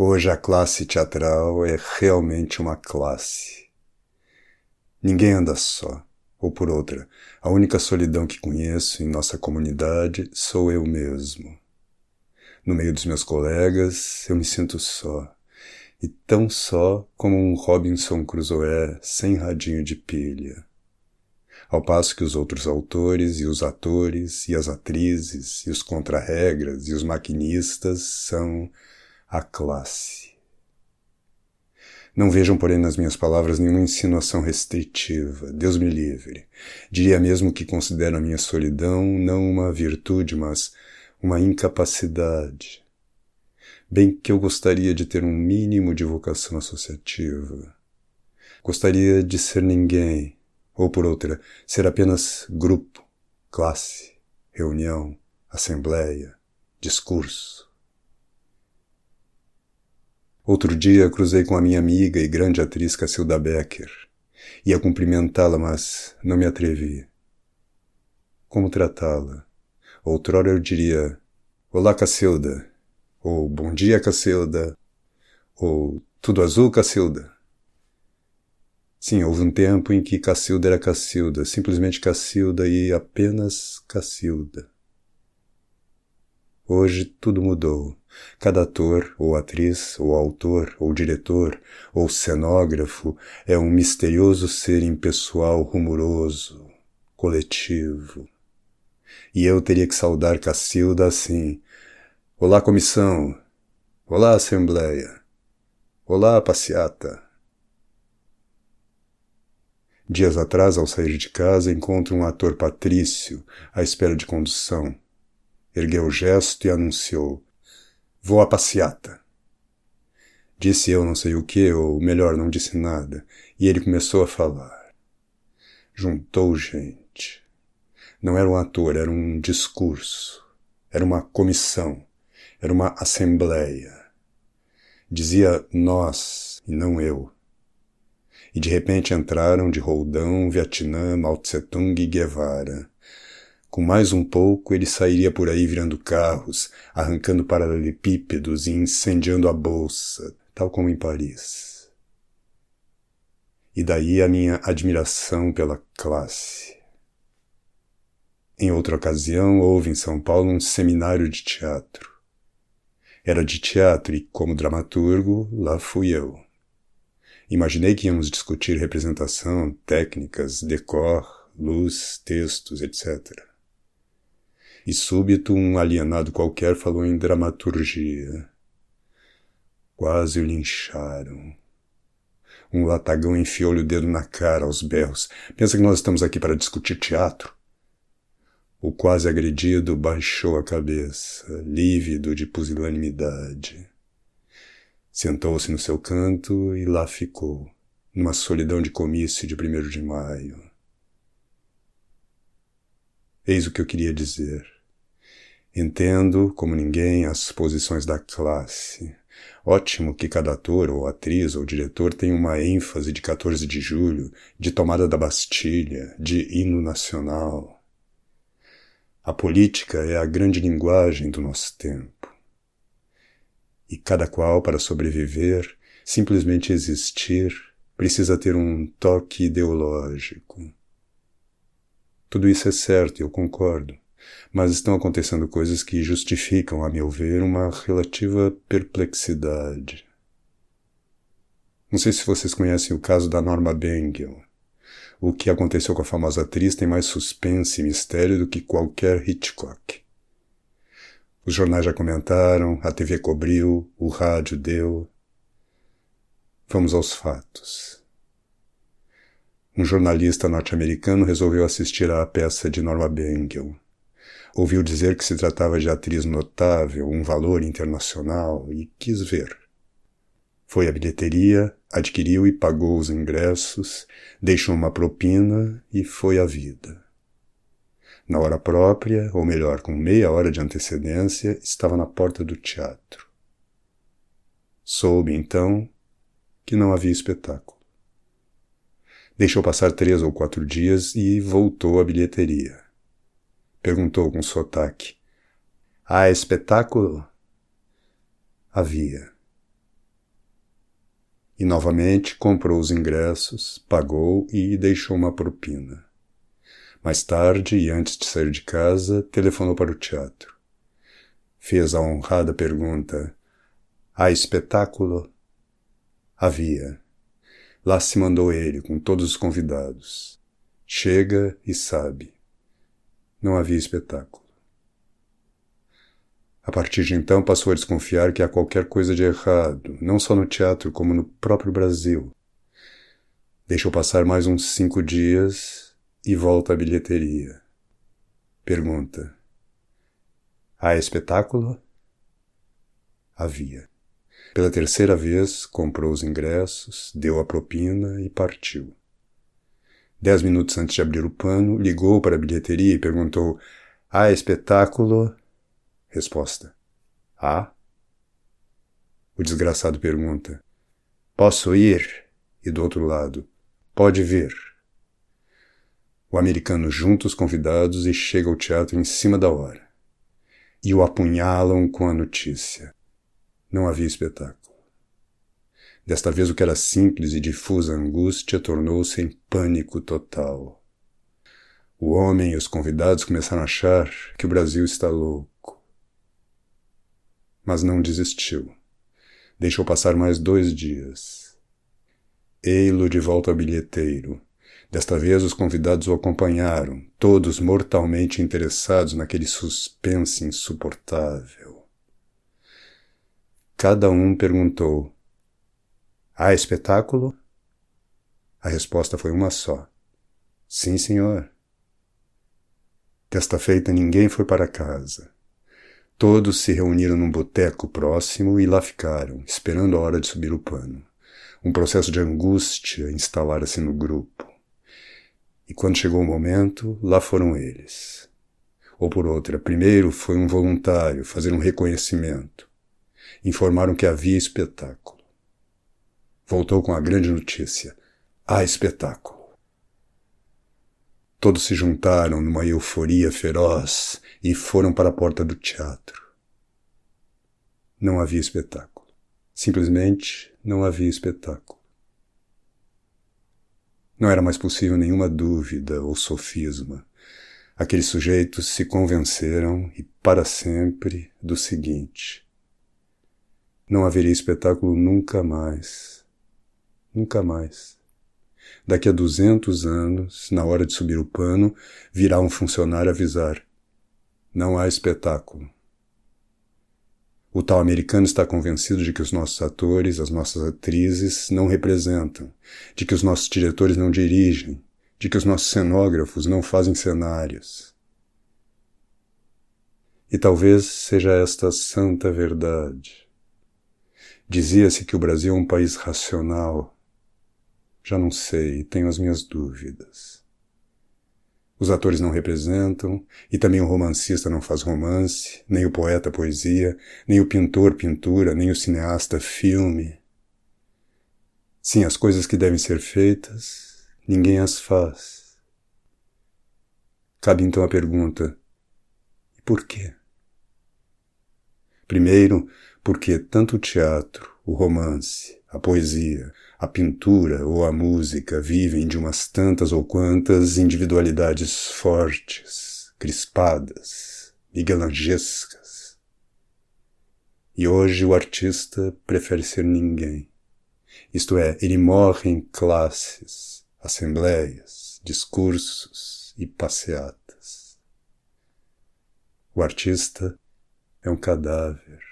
Hoje a classe teatral é realmente uma classe. Ninguém anda só, ou por outra, a única solidão que conheço em nossa comunidade sou eu mesmo. No meio dos meus colegas, eu me sinto só, e tão só como um Robinson Crusoe sem radinho de pilha. Ao passo que os outros autores e os atores e as atrizes e os contrarregras e os maquinistas são a classe. Não vejam, porém, nas minhas palavras nenhuma insinuação restritiva. Deus me livre. Diria mesmo que considero a minha solidão não uma virtude, mas uma incapacidade. Bem que eu gostaria de ter um mínimo de vocação associativa. Gostaria de ser ninguém, ou por outra, ser apenas grupo, classe, reunião, assembleia, discurso. Outro dia cruzei com a minha amiga e grande atriz Cacilda Becker. Ia cumprimentá-la, mas não me atrevi. Como tratá-la? Outrora eu diria: Olá, Cacilda. Ou Bom dia, Cacilda. Ou Tudo azul, Cacilda. Sim, houve um tempo em que Cacilda era Cacilda, simplesmente Cacilda e apenas Cacilda. Hoje tudo mudou. Cada ator, ou atriz, ou autor, ou diretor, ou cenógrafo é um misterioso ser impessoal rumoroso, coletivo. E eu teria que saudar Cacilda assim: Olá, comissão! Olá, assembleia! Olá, passeata! Dias atrás, ao sair de casa, encontro um ator patrício à espera de condução ergueu o gesto e anunciou: Vou à passeata. Disse eu não sei o que, ou melhor, não disse nada, e ele começou a falar. Juntou gente. Não era um ator, era um discurso. Era uma comissão. Era uma assembleia. Dizia nós e não eu. E de repente entraram de Roldão, Vietnã, Mao Tse Tung e Guevara com mais um pouco, ele sairia por aí virando carros, arrancando paralelepípedos e incendiando a bolsa, tal como em Paris. E daí a minha admiração pela classe. Em outra ocasião, houve em São Paulo um seminário de teatro. Era de teatro e, como dramaturgo, lá fui eu. Imaginei que íamos discutir representação, técnicas, decor, luz, textos, etc e súbito um alienado qualquer falou em dramaturgia. Quase o lincharam. Um latagão enfiou-lhe o dedo na cara aos berros. Pensa que nós estamos aqui para discutir teatro? O quase agredido baixou a cabeça, lívido de pusilanimidade. Sentou-se no seu canto e lá ficou, numa solidão de comício de primeiro de maio. Eis o que eu queria dizer. Entendo, como ninguém, as posições da classe. Ótimo que cada ator, ou atriz, ou diretor tenha uma ênfase de 14 de julho, de tomada da Bastilha, de hino nacional. A política é a grande linguagem do nosso tempo. E cada qual, para sobreviver, simplesmente existir, precisa ter um toque ideológico. Tudo isso é certo eu concordo mas estão acontecendo coisas que justificam, a meu ver, uma relativa perplexidade. Não sei se vocês conhecem o caso da Norma Bengel. O que aconteceu com a famosa atriz tem mais suspense e mistério do que qualquer Hitchcock. Os jornais já comentaram, a TV cobriu, o rádio deu. Vamos aos fatos. Um jornalista norte-americano resolveu assistir à peça de Norma Bengel Ouviu dizer que se tratava de atriz notável, um valor internacional, e quis ver. Foi à bilheteria, adquiriu e pagou os ingressos, deixou uma propina e foi à vida. Na hora própria, ou melhor, com meia hora de antecedência, estava na porta do teatro. Soube, então, que não havia espetáculo. Deixou passar três ou quatro dias e voltou à bilheteria. Perguntou com sotaque. Há espetáculo? Havia. E novamente comprou os ingressos, pagou e deixou uma propina. Mais tarde, e antes de sair de casa, telefonou para o teatro. Fez a honrada pergunta: Há espetáculo? Havia. Lá se mandou ele, com todos os convidados. Chega e sabe. Não havia espetáculo. A partir de então passou a desconfiar que há qualquer coisa de errado, não só no teatro, como no próprio Brasil. Deixou passar mais uns cinco dias e volta à bilheteria. Pergunta: Há espetáculo? Havia. Pela terceira vez, comprou os ingressos, deu a propina e partiu. Dez minutos antes de abrir o pano, ligou para a bilheteria e perguntou: Há espetáculo? Resposta: Há. O desgraçado pergunta: Posso ir? E do outro lado: Pode vir. O americano junta os convidados e chega ao teatro em cima da hora. E o apunhalam com a notícia. Não havia espetáculo. Desta vez o que era simples e difusa angústia tornou-se em pânico total. O homem e os convidados começaram a achar que o Brasil está louco. Mas não desistiu. Deixou passar mais dois dias. Ei-lo de volta ao bilheteiro. Desta vez os convidados o acompanharam, todos mortalmente interessados naquele suspense insuportável. Cada um perguntou: Há espetáculo? A resposta foi uma só. Sim, senhor. Desta feita ninguém foi para casa. Todos se reuniram num boteco próximo e lá ficaram, esperando a hora de subir o pano. Um processo de angústia instalara-se no grupo. E quando chegou o momento, lá foram eles. Ou por outra, primeiro foi um voluntário fazer um reconhecimento. Informaram que havia espetáculo voltou com a grande notícia: há espetáculo. Todos se juntaram numa euforia feroz e foram para a porta do teatro. Não havia espetáculo. Simplesmente não havia espetáculo. Não era mais possível nenhuma dúvida ou sofisma. Aqueles sujeitos se convenceram, e para sempre, do seguinte: não haveria espetáculo nunca mais Nunca mais. Daqui a duzentos anos, na hora de subir o pano, virá um funcionário avisar: não há espetáculo. O tal americano está convencido de que os nossos atores, as nossas atrizes não representam, de que os nossos diretores não dirigem, de que os nossos cenógrafos não fazem cenários. E talvez seja esta santa verdade. Dizia-se que o Brasil é um país racional, já não sei, tenho as minhas dúvidas. Os atores não representam, e também o romancista não faz romance, nem o poeta poesia, nem o pintor pintura, nem o cineasta filme. Sim, as coisas que devem ser feitas, ninguém as faz. Cabe então a pergunta: por quê? Primeiro, porque tanto o teatro, o romance, a poesia, a pintura ou a música vivem de umas tantas ou quantas individualidades fortes, crispadas, miguelangescas. E hoje o artista prefere ser ninguém. Isto é, ele morre em classes, assembleias, discursos e passeatas. O artista é um cadáver.